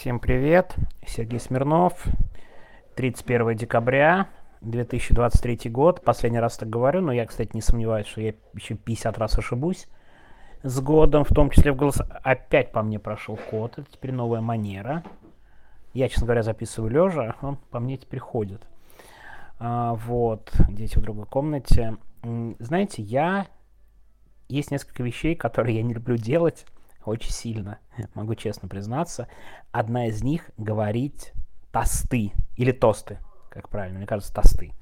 Всем привет, Сергей Смирнов, 31 декабря 2023 год, последний раз так говорю, но я, кстати, не сомневаюсь, что я еще 50 раз ошибусь с годом, в том числе в голос. Опять по мне прошел код, это теперь новая манера. Я, честно говоря, записываю лежа, он по мне теперь ходит. А, вот, дети в другой комнате. Знаете, я... Есть несколько вещей, которые я не люблю делать, очень сильно, могу честно признаться. Одна из них говорить тосты или тосты, как правильно, мне кажется, тосты.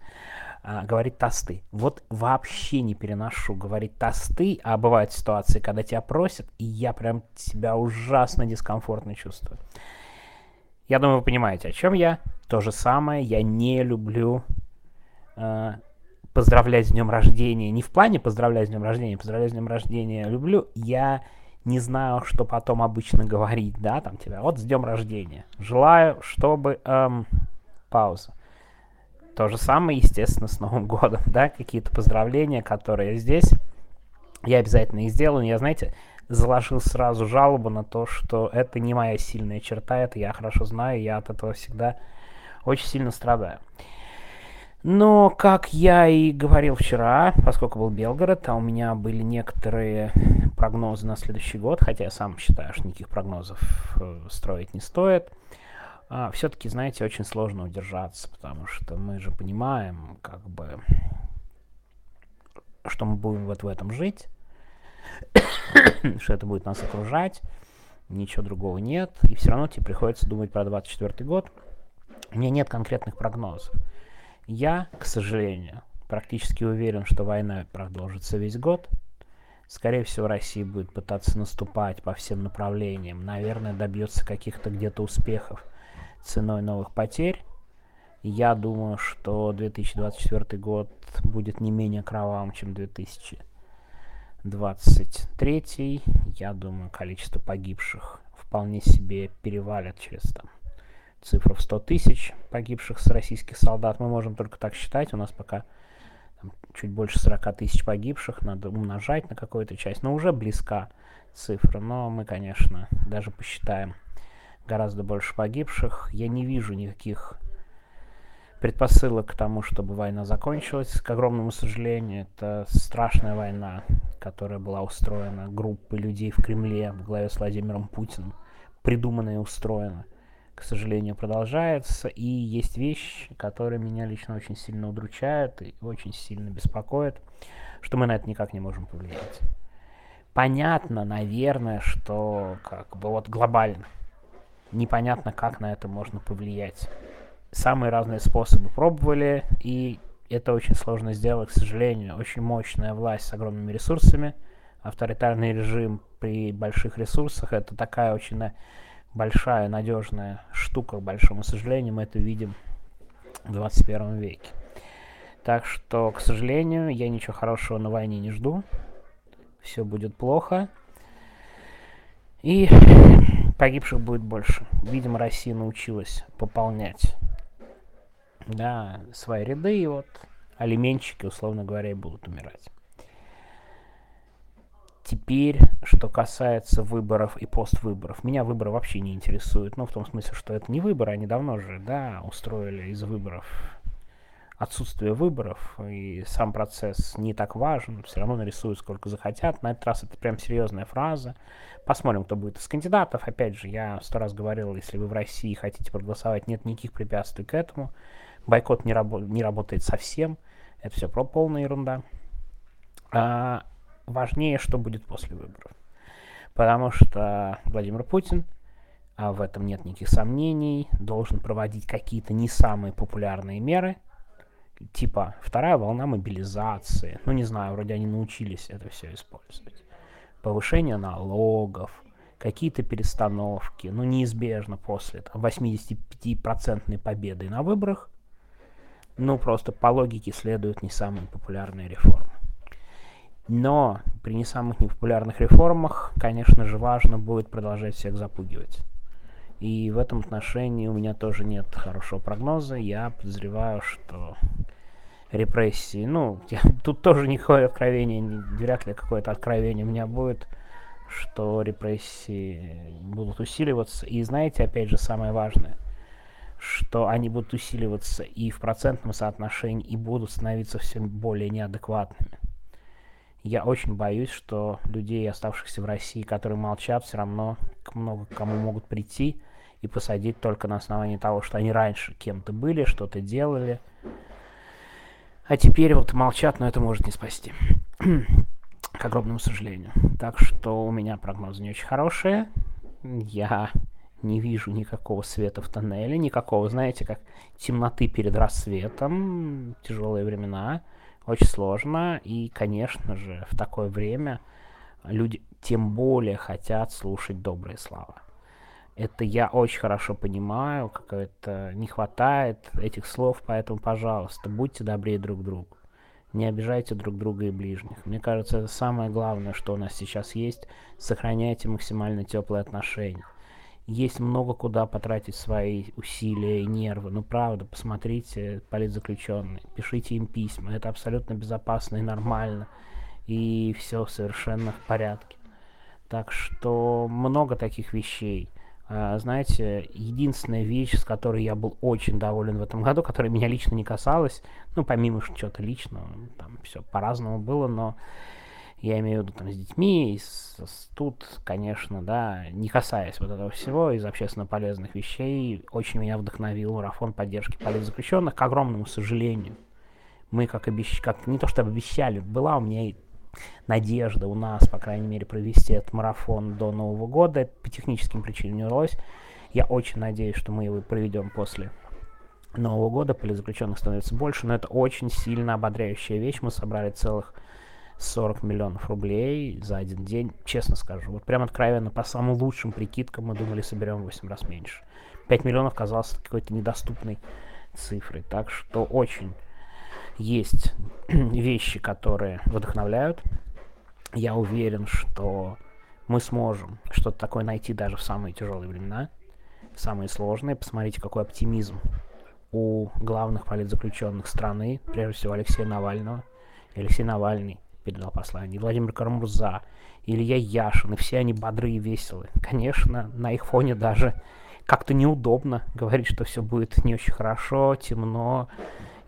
А, говорить тосты. Вот вообще не переношу говорить тосты, а бывают ситуации, когда тебя просят, и я прям себя ужасно дискомфортно чувствую. Я думаю, вы понимаете, о чем я. То же самое, я не люблю э, поздравлять с днем рождения. Не в плане поздравлять с днем рождения, поздравлять с днем рождения люблю. Я не знаю, что потом обычно говорить, да, там тебя, вот с днем рождения. Желаю, чтобы... Эм, пауза. То же самое, естественно, с Новым годом, да, какие-то поздравления, которые здесь. Я обязательно их сделаю. Я, знаете, заложил сразу жалобу на то, что это не моя сильная черта, это я хорошо знаю, я от этого всегда очень сильно страдаю. Но, как я и говорил вчера, поскольку был Белгород, а у меня были некоторые прогнозы на следующий год, хотя я сам считаю, что никаких прогнозов э, строить не стоит, а, все-таки, знаете, очень сложно удержаться, потому что мы же понимаем, как бы, что мы будем вот в этом жить, что это будет нас окружать, ничего другого нет, и все равно тебе приходится думать про 24 год. У меня нет конкретных прогнозов. Я, к сожалению, практически уверен, что война продолжится весь год. Скорее всего, Россия будет пытаться наступать по всем направлениям. Наверное, добьется каких-то где-то успехов ценой новых потерь. Я думаю, что 2024 год будет не менее кровавым, чем 2023. Я думаю, количество погибших вполне себе перевалит через там цифру в 100 тысяч погибших с российских солдат. Мы можем только так считать. У нас пока там, чуть больше 40 тысяч погибших. Надо умножать на какую-то часть. Но уже близка цифра. Но мы, конечно, даже посчитаем гораздо больше погибших. Я не вижу никаких предпосылок к тому, чтобы война закончилась. К огромному сожалению, это страшная война, которая была устроена группой людей в Кремле в главе с Владимиром Путиным, придумана и устроена к сожалению, продолжается. И есть вещи, которые меня лично очень сильно удручают и очень сильно беспокоят, что мы на это никак не можем повлиять. Понятно, наверное, что как бы вот глобально непонятно, как на это можно повлиять. Самые разные способы пробовали, и это очень сложно сделать, к сожалению. Очень мощная власть с огромными ресурсами, авторитарный режим при больших ресурсах, это такая очень большая надежная штука, к большому сожалению, мы это видим в 21 веке. Так что, к сожалению, я ничего хорошего на войне не жду. Все будет плохо. И погибших будет больше. Видимо, Россия научилась пополнять да, свои ряды, и вот алименщики, условно говоря, будут умирать. Теперь, что касается выборов и поствыборов. Меня выборы вообще не интересуют. Ну, в том смысле, что это не выборы, они давно же, да, устроили из выборов отсутствие выборов, и сам процесс не так важен, все равно нарисуют сколько захотят. На этот раз это прям серьезная фраза. Посмотрим, кто будет из кандидатов. Опять же, я сто раз говорил, если вы в России хотите проголосовать, нет никаких препятствий к этому. Бойкот не, рабо- не работает совсем. Это все про полная ерунда. А, важнее, что будет после выборов. Потому что Владимир Путин, а в этом нет никаких сомнений, должен проводить какие-то не самые популярные меры, типа вторая волна мобилизации. Ну, не знаю, вроде они научились это все использовать. Повышение налогов, какие-то перестановки, ну, неизбежно после там, 85% победы на выборах, ну, просто по логике следуют не самые популярные реформы. Но при не самых непопулярных реформах, конечно же, важно будет продолжать всех запугивать. И в этом отношении у меня тоже нет хорошего прогноза. Я подозреваю, что репрессии, ну, я, тут тоже никакое откровение, вряд ли какое-то откровение у меня будет. что репрессии будут усиливаться. И знаете, опять же, самое важное, что они будут усиливаться и в процентном соотношении, и будут становиться все более неадекватными. Я очень боюсь, что людей, оставшихся в России, которые молчат, все равно много кому могут прийти и посадить только на основании того, что они раньше кем-то были, что-то делали. А теперь вот молчат, но это может не спасти. К огромному сожалению. Так что у меня прогнозы не очень хорошие. Я не вижу никакого света в тоннеле, никакого, знаете, как темноты перед рассветом, тяжелые времена, очень сложно. И, конечно же, в такое время люди тем более хотят слушать добрые слова. Это я очень хорошо понимаю, как это не хватает этих слов, поэтому, пожалуйста, будьте добрее друг другу. Не обижайте друг друга и ближних. Мне кажется, это самое главное, что у нас сейчас есть. Сохраняйте максимально теплые отношения. Есть много куда потратить свои усилия и нервы. Ну, правда, посмотрите, политзаключенные, пишите им письма. Это абсолютно безопасно и нормально. И все совершенно в порядке. Так что много таких вещей. А, знаете, единственная вещь, с которой я был очень доволен в этом году, которая меня лично не касалась, ну, помимо чего-то личного, там все по-разному было, но я имею в виду там с детьми, и с, с, тут, конечно, да, не касаясь вот этого всего, из общественно полезных вещей, очень меня вдохновил марафон поддержки политзаключенных, к огромному сожалению. Мы, как, обещ... как не то чтобы обещали, была у меня и надежда у нас, по крайней мере, провести этот марафон до Нового года. По техническим причинам не удалось. Я очень надеюсь, что мы его проведем после Нового года. Политзаключенных становится больше, но это очень сильно ободряющая вещь. Мы собрали целых 40 миллионов рублей за один день, честно скажу. Вот прям откровенно, по самым лучшим прикидкам мы думали, соберем в 8 раз меньше. 5 миллионов казалось какой-то недоступной цифрой. Так что очень есть вещи, которые вдохновляют. Я уверен, что мы сможем что-то такое найти даже в самые тяжелые времена, самые сложные. Посмотрите, какой оптимизм у главных политзаключенных страны, прежде всего Алексея Навального. Алексей Навальный передал послание, Владимир Карамурза, Илья Яшин, и все они бодрые и веселые. Конечно, на их фоне даже как-то неудобно говорить, что все будет не очень хорошо, темно,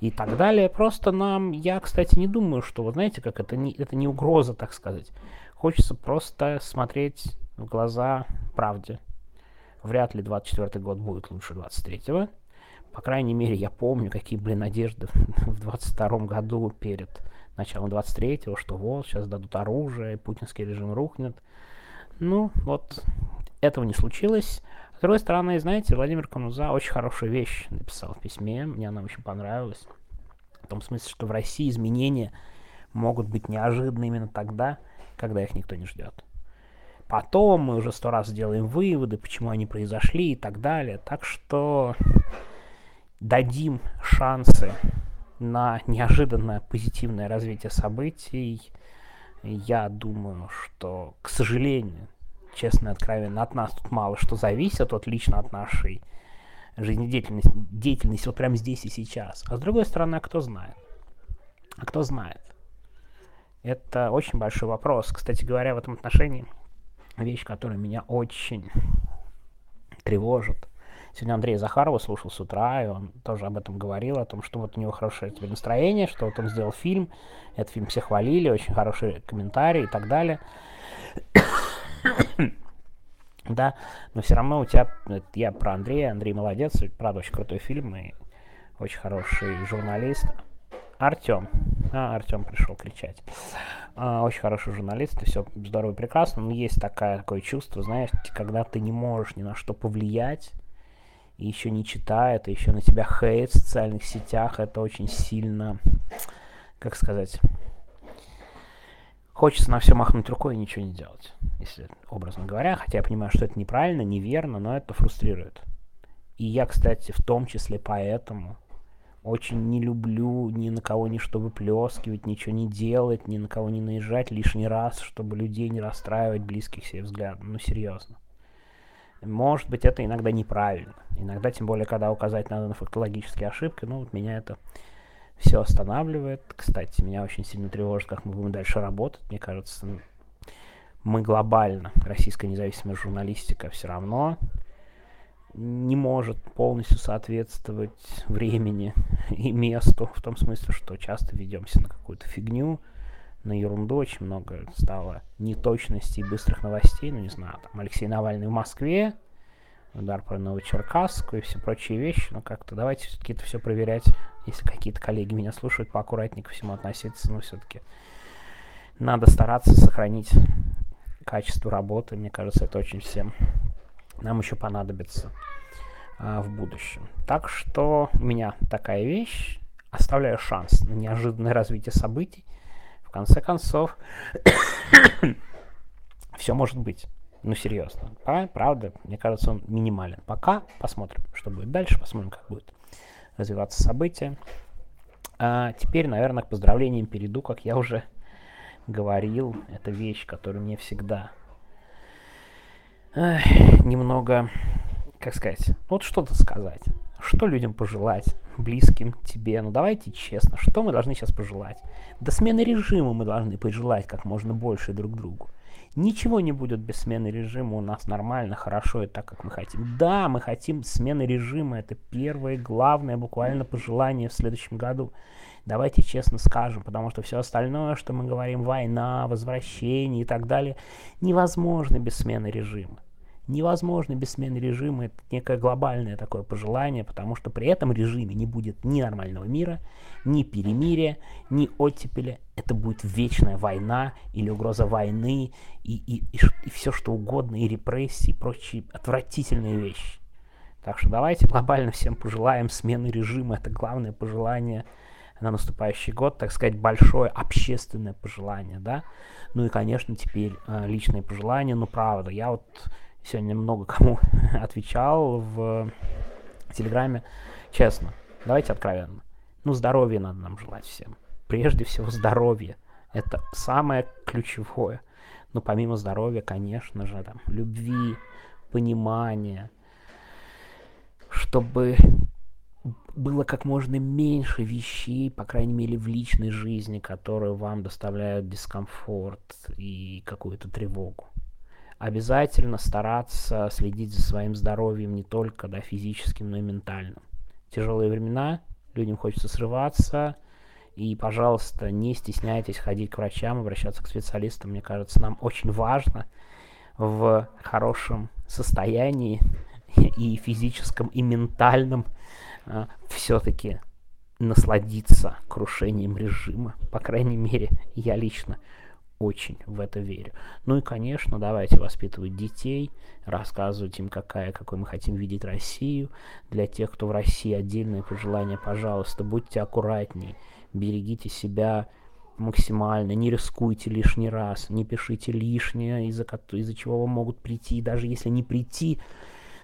и так далее. Просто нам, я, кстати, не думаю, что, вы знаете, как это не, это не угроза, так сказать. Хочется просто смотреть в глаза правде. Вряд ли 24 год будет лучше 23-го. По крайней мере, я помню, какие были надежды в 22 году перед началом 23-го, что вот, сейчас дадут оружие, путинский режим рухнет. Ну, вот, этого не случилось. С другой стороны, знаете, Владимир Кануза очень хорошую вещь написал в письме, мне она очень понравилась. В том смысле, что в России изменения могут быть неожиданны именно тогда, когда их никто не ждет. Потом мы уже сто раз делаем выводы, почему они произошли и так далее. Так что дадим шансы на неожиданное позитивное развитие событий. Я думаю, что, к сожалению, честно и откровенно, от нас тут мало что зависит, от лично от нашей жизнедеятельности, деятельности вот прямо здесь и сейчас. А с другой стороны, а кто знает? А кто знает? Это очень большой вопрос. Кстати говоря, в этом отношении вещь, которая меня очень тревожит. Сегодня Андрей Захарова слушал с утра, и он тоже об этом говорил, о том, что вот у него хорошее теперь настроение, что вот он сделал фильм, этот фильм все хвалили, очень хорошие комментарии и так далее. да, но все равно у тебя, я про Андрея, Андрей молодец, правда, очень крутой фильм и очень хороший журналист. Артем. А, Артем пришел кричать. А, очень хороший журналист, и все здорово и прекрасно, но есть такое, такое чувство, знаешь, когда ты не можешь ни на что повлиять, и еще не читает, и еще на тебя хейт в социальных сетях, это очень сильно, как сказать, хочется на все махнуть рукой и ничего не делать, если образно говоря, хотя я понимаю, что это неправильно, неверно, но это фрустрирует. И я, кстати, в том числе поэтому очень не люблю ни на кого ни что выплескивать, ничего не делать, ни на кого не наезжать лишний раз, чтобы людей не расстраивать, близких себе взглядом. Ну, серьезно. Может быть, это иногда неправильно. Иногда, тем более, когда указать надо на фактологические ошибки, ну, вот меня это все останавливает. Кстати, меня очень сильно тревожит, как мы будем дальше работать. Мне кажется, мы глобально, российская независимая журналистика все равно не может полностью соответствовать времени и месту, в том смысле, что часто ведемся на какую-то фигню, на ерунду, очень много стало неточностей быстрых новостей, ну не знаю, там Алексей Навальный в Москве, удар по Новочеркасску и все прочие вещи, но как-то давайте все-таки это все проверять, если какие-то коллеги меня слушают, поаккуратнее ко всему относиться, но все-таки надо стараться сохранить качество работы, мне кажется, это очень всем нам еще понадобится а, в будущем. Так что у меня такая вещь, оставляю шанс на неожиданное развитие событий. В конце концов, все может быть. Ну, серьезно. Правда, мне кажется, он минимален. Пока посмотрим, что будет дальше, посмотрим, как будет развиваться события. А теперь, наверное, к поздравлениям перейду, как я уже говорил. Это вещь, которая мне всегда эх, немного, как сказать, вот что-то сказать. Что людям пожелать, близким тебе? Ну давайте честно, что мы должны сейчас пожелать? До смены режима мы должны пожелать как можно больше друг другу. Ничего не будет без смены режима у нас нормально, хорошо и так, как мы хотим. Да, мы хотим смены режима, это первое, главное буквально пожелание в следующем году. Давайте честно скажем, потому что все остальное, что мы говорим, война, возвращение и так далее, невозможно без смены режима невозможно без смены режима. Это некое глобальное такое пожелание, потому что при этом режиме не будет ни нормального мира, ни перемирия, ни оттепеля. Это будет вечная война или угроза войны и, и, и, и все что угодно, и репрессии, и прочие отвратительные вещи. Так что давайте глобально всем пожелаем смены режима. Это главное пожелание на наступающий год, так сказать, большое общественное пожелание, да. Ну и, конечно, теперь э, личные пожелания. Ну, правда, я вот сегодня много кому отвечал в Телеграме. Честно, давайте откровенно. Ну, здоровья надо нам желать всем. Прежде всего, здоровье. Это самое ключевое. Но помимо здоровья, конечно же, там, любви, понимания, чтобы было как можно меньше вещей, по крайней мере, в личной жизни, которые вам доставляют дискомфорт и какую-то тревогу обязательно стараться следить за своим здоровьем не только да, физическим, но и ментальным. Тяжелые времена, людям хочется срываться, и, пожалуйста, не стесняйтесь ходить к врачам, обращаться к специалистам. Мне кажется, нам очень важно в хорошем состоянии и физическом, и ментальном а, все-таки насладиться крушением режима. По крайней мере, я лично очень в это верю. Ну и, конечно, давайте воспитывать детей, рассказывать им, какая, какой мы хотим видеть Россию. Для тех, кто в России, отдельное пожелание, пожалуйста, будьте аккуратней, берегите себя максимально, не рискуйте лишний раз, не пишите лишнее, из-за из чего вам могут прийти, даже если не прийти,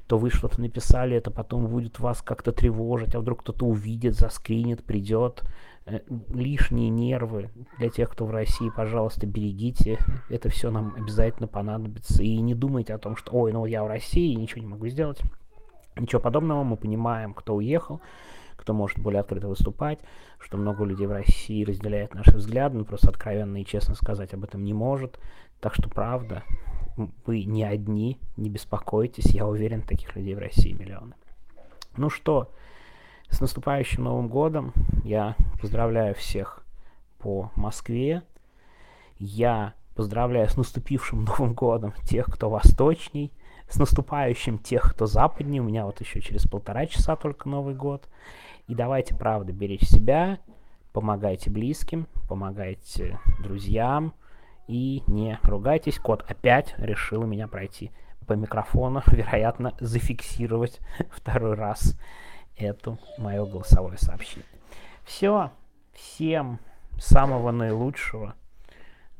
то вы что-то написали, это потом будет вас как-то тревожить, а вдруг кто-то увидит, заскринит, придет, Э, лишние нервы для тех, кто в России, пожалуйста, берегите. Это все нам обязательно понадобится. И не думайте о том, что, ой, ну я в России, ничего не могу сделать. Ничего подобного, мы понимаем, кто уехал, кто может более открыто выступать, что много людей в России разделяет наши взгляды, но просто откровенно и честно сказать об этом не может. Так что правда, вы не одни, не беспокойтесь, я уверен, таких людей в России миллионы. Ну что, с наступающим Новым годом! Я поздравляю всех по Москве. Я поздравляю с наступившим Новым годом тех, кто восточней, с наступающим тех, кто западней. У меня вот еще через полтора часа только Новый год. И давайте, правда, беречь себя, помогайте близким, помогайте друзьям и не ругайтесь. Кот опять решил меня пройти по микрофону, вероятно, зафиксировать второй раз эту мое голосовое сообщение. Все, всем самого наилучшего.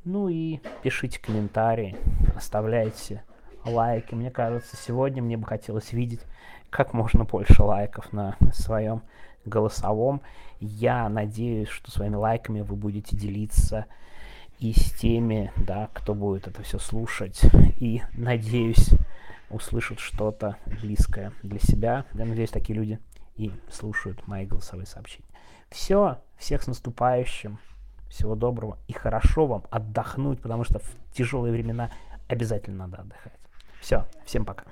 Ну и пишите комментарии, оставляйте лайки. Мне кажется, сегодня мне бы хотелось видеть как можно больше лайков на своем голосовом. Я надеюсь, что своими лайками вы будете делиться и с теми, да, кто будет это все слушать. И надеюсь, услышат что-то близкое для себя. Я надеюсь, такие люди и слушают мои голосовые сообщения. Все, всех с наступающим. Всего доброго и хорошо вам отдохнуть, потому что в тяжелые времена обязательно надо отдыхать. Все, всем пока.